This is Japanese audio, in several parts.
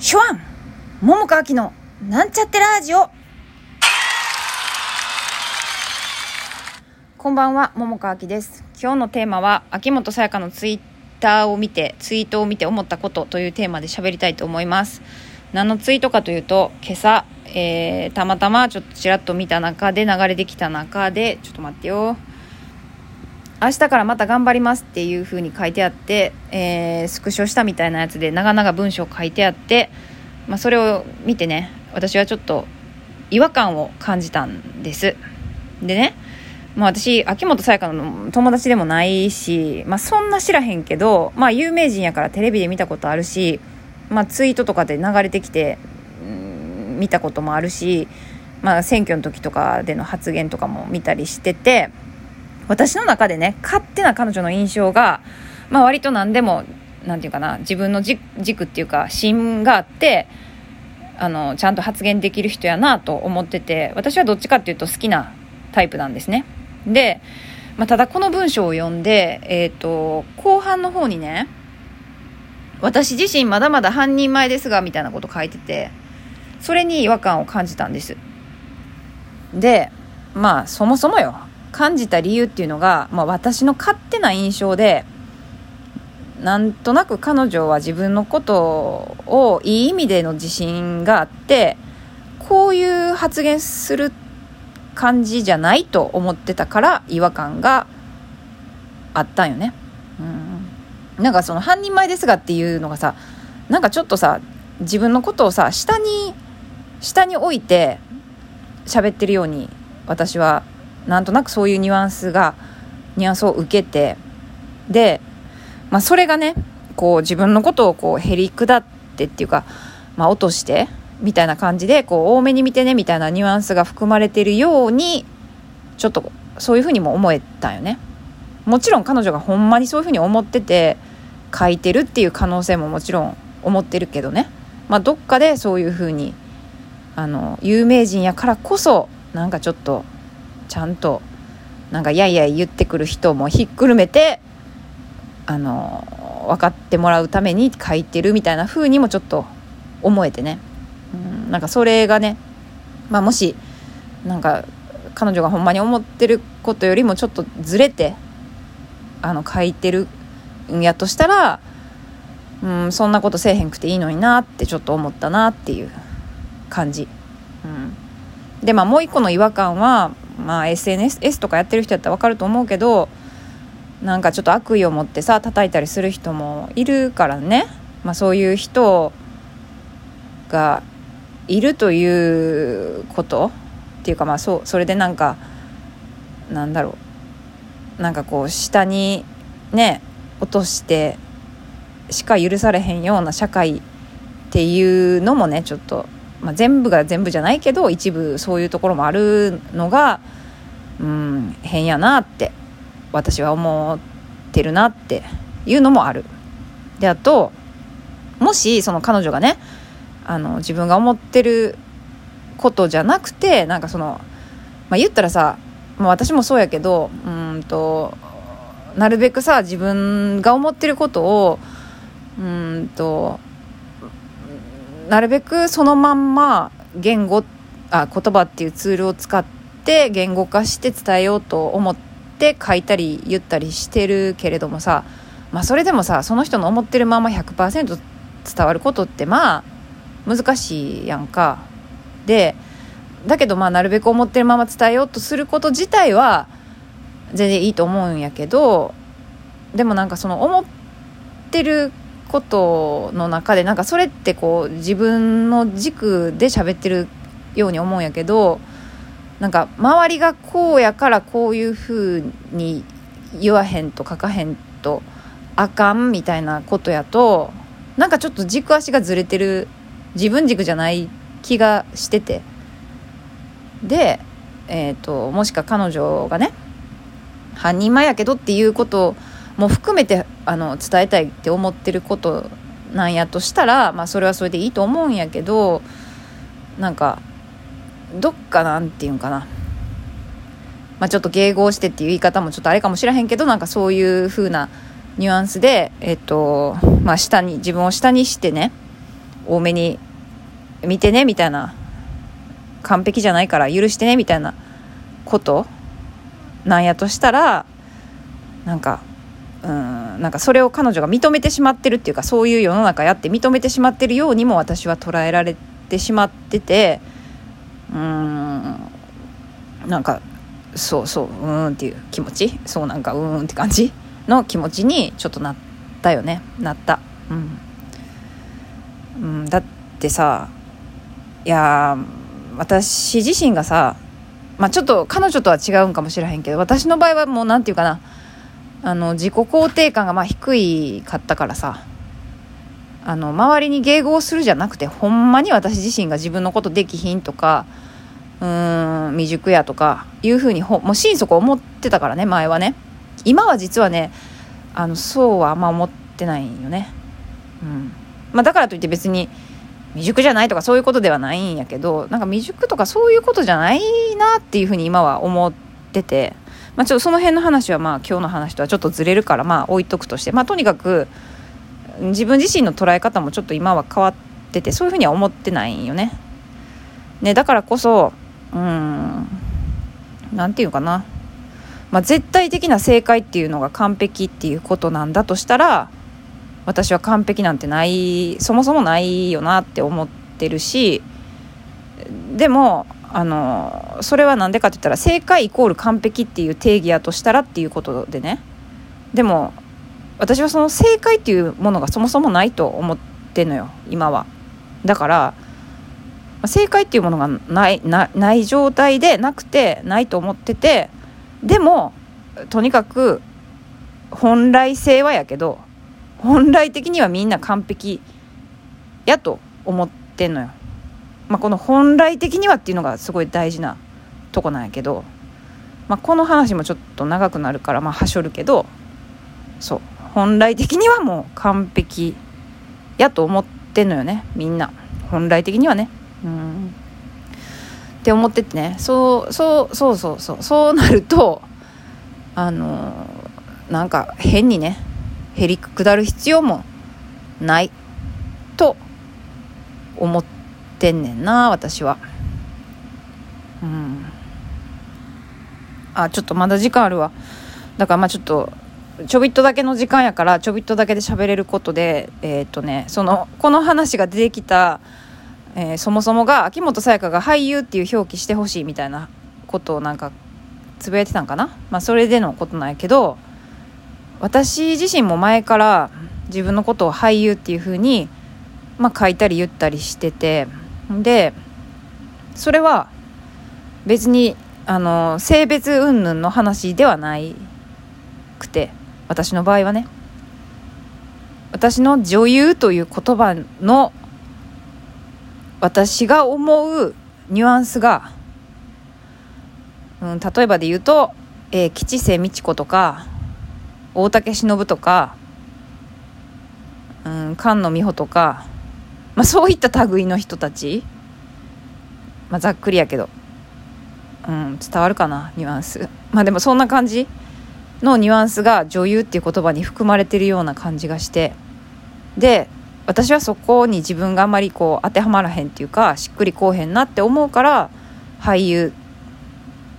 シュワン桃川きのなんちゃってラジオ。こんばんは桃川きです。今日のテーマは秋元さやかのツイッターを見てツイートを見て思ったことというテーマで喋りたいと思います。何のツイートかというと今朝、えー、たまたまちょっとちらっと見た中で流れてきた中でちょっと待ってよ。明日からまた頑張りますっていう風に書いてあって、えー、スクショしたみたいなやつで長々文章書いてあって、まあ、それを見てね私はちょっと違和感を感じたんです。でね、まあ、私秋元才加の友達でもないし、まあ、そんな知らへんけど、まあ、有名人やからテレビで見たことあるし、まあ、ツイートとかで流れてきて、うん、見たこともあるし、まあ、選挙の時とかでの発言とかも見たりしてて私の中でね、勝手な彼女の印象が、まあ割と何でも、なんていうかな、自分の軸っていうか、芯があって、あの、ちゃんと発言できる人やなと思ってて、私はどっちかっていうと好きなタイプなんですね。で、まあ、ただこの文章を読んで、えっ、ー、と、後半の方にね、私自身まだまだ半人前ですが、みたいなこと書いてて、それに違和感を感じたんです。で、まあ、そもそもよ。感じた理由っていうのが、まあ、私の勝手な印象でなんとなく彼女は自分のことをいい意味での自信があってこういう発言する感じじゃないと思ってたから違和感があったんよね。うん、なんかその半人前ですがっていうのがさなんかちょっとさ自分のことをさ下に下に置いて喋ってるように私はなんとなくそういうニュアンスがニュアンスを受けてで、まあ、それがねこう自分のことをこうへりくだってっていうか、まあ、落としてみたいな感じでこう多めに見てねみたいなニュアンスが含まれてるようにちょっとそういうふうにも思えたんよね。もちろん彼女がほんまにそういうふうに思ってて書いてるっていう可能性ももちろん思ってるけどね、まあ、どっかでそういうふうにあの有名人やからこそなんかちょっとちゃんとなんかやいやい言ってくる人もひっくるめてあの分かってもらうために書いてるみたいな風にもちょっと思えてね、うん、なんかそれがね、まあ、もしなんか彼女がほんまに思ってることよりもちょっとずれてあの書いてるんやとしたら、うん、そんなことせえへんくていいのになってちょっと思ったなっていう感じ。うん、でまあもう一個の違和感はまあ SNS とかやってる人やったら分かると思うけどなんかちょっと悪意を持ってさ叩いたりする人もいるからね、まあ、そういう人がいるということ。っていうかまあそうそれでなんかなんだろう。なんかこう下にね落としてしか許されへんような社会っていうのもねちょっとまあ、全部が全部じゃないけど一部そういうところもあるのがうん変やなって私は思ってるなっていうのもある。であともしその彼女がねあの自分が思ってることじゃなくてなんかその、まあ、言ったらさ、まあ、私もそうやけどうんとなるべくさ自分が思ってることをうんとなるべくそのまんま言語あ言葉っていうツールを使って言語化して伝えようと思って書いたり言ったりしてるけれどもさ、まあ、それでもさその人の思ってるまま100%伝わることってまあ難しいやんか。でだけどまあなるべく思ってるまま伝えようとすること自体は全然いいと思うんやけどでもなんかその思ってることの中でなんかそれってこう自分の軸で喋ってるように思うんやけどなんか周りがこうやからこういうふうに言わへんと書かへんとあかんみたいなことやとなんかちょっと軸足がずれてる自分軸じゃない気がしてて。で、えーと、もしか彼女がね半人前やけどっていうことをも含めてあの伝えたいって思ってることなんやとしたら、まあ、それはそれでいいと思うんやけどなんかどっかなんていうんかな、まあ、ちょっと迎合してっていう言い方もちょっとあれかもしれへんけどなんかそういう風なニュアンスで、えっとまあ、下に自分を下にしてね多めに見てねみたいな完璧じゃないから許してねみたいなことなんやとしたらなんかうんなんかそれを彼女が認めてしまってるっていうかそういう世の中やって認めてしまってるようにも私は捉えられてしまっててうんなんかそうそううーんっていう気持ちそうなんかうーんって感じの気持ちにちょっとなったよね。なった。うん、うん、だってさいや私自身がさまあちょっと彼女とは違うんかもしれへんけど私の場合はもう何て言うかなあの自己肯定感がまあ低いかったからさ。あの周りに迎合するじゃなくてほんまに私自身が自分のことできひんとかうーん未熟やとかいうふうにほもう心底思ってたからね前はね。今は実はねあのそうはあんま思ってないよね。うん。まあだからといって別に未熟じゃないとかそういうことではないんやけどなんか未熟とかそういうことじゃないなっていうふうに今は思ってて、まあ、ちょっとその辺の話はまあ今日の話とはちょっとずれるからまあ置いとくとしてまあとにかく自分自身の捉え方もちょっと今は変わっててそういうふうには思ってないよね。ねだからこそうん何て言うかな、まあ、絶対的な正解っていうのが完璧っていうことなんだとしたら私は完璧なんてないそもそもないよなって思ってるしでもあのそれは何でかって言ったら正解イコール完璧っていう定義やとしたらっていうことでねでも私はその正解っていうものがそもそもないと思ってんのよ今はだから正解っていうものがないない状態でなくてないと思っててでもとにかく本来性はやけど本来的にはみんな完璧やと思ってんのよ。まあ、この本来的にはっていうのがすごい大事なとこなんやけど、まあ、この話もちょっと長くなるからまあはしょるけどそう本来的にはもう完璧やと思ってんのよねみんな。本来的にはね。うん。って思っててね。そうそうそうそうそうそうなるとあのなんか変にねへりくだる必要もないと思っててんねんな私は。うん。あちょっとまだ時間あるわ。だからまあちょっとちょびっとだけの時間やからちょびっとだけで喋れることでえっ、とねそのこの話が出てきた、えー、そもそもが秋元才加が俳優っていう表記してほしいみたいなことをなんかつぶやいてたんかな？まあそれでのことなんやけど私自身も前から自分のことを俳優っていう風にまあ書いたり言ったりしててでそれは別にあの性別云々の話ではないくて私の場合はね。私の女優という言葉の私が思うニュアンスが、うん、例えばで言うと、えー、吉瀬美智子とか大竹しのぶとか、うん、菅野美穂とか、まあ、そういった類の人たち、まあ、ざっくりやけど、うん、伝わるかなニュアンス。まあでもそんな感じのニュアンスが女優っていう言葉に含まれてるような感じがして。で私はそこに自分があんまりこう当てはまらへんっていうかしっくりこうへんなって思うから俳優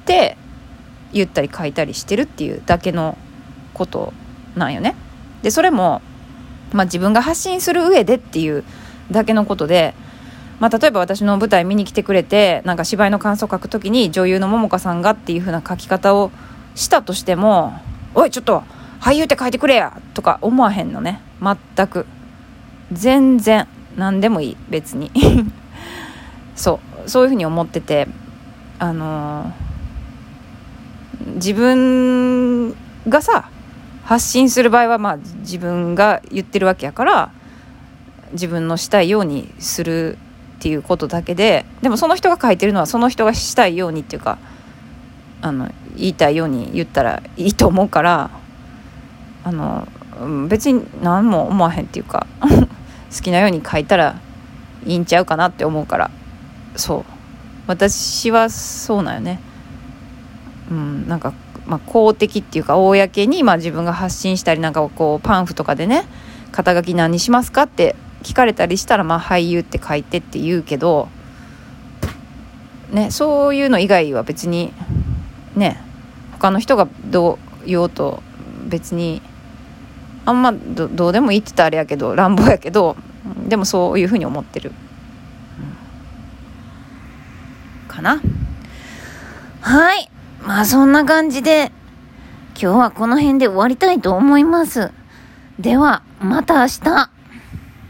って言ったり書いたりしてるっていうだけのことなんよね。でそれも、まあ、自分が発信する上でっていうだけのことで、まあ、例えば私の舞台見に来てくれてなんか芝居の感想を書くときに女優の桃香さんがっていう風な書き方をしたとしても「おいちょっと俳優って書いてくれや!」とか思わへんのね。全く。全然何でもいい。別に。そう。そういうふうに思っててあのー、自分がさ発信する場合はまあ自分が言ってるわけやから自分のしたいようにするっていうことだけででもその人が書いてるのはその人がしたいようにっていうかあの言いたいように言ったらいいと思うからあの別に何も思わへんっていうか 好きなように書いたらいいんちゃうかなって思うからそう。私はそうなんよね。うんなんかまあ、公的っていうか公にまあ自分が発信したりなんかこうパンフとかでね肩書き何にしますかって聞かれたりしたらまあ俳優って書いてって言うけどねそういうの以外は別にね他の人がどう言おうと別にあんまどどうでもいいって言ったらあれやけど乱暴やけどでもそういうふうに思ってる、かな。はい。まあそんな感じで今日はこの辺で終わりたいと思います。ではまた明日。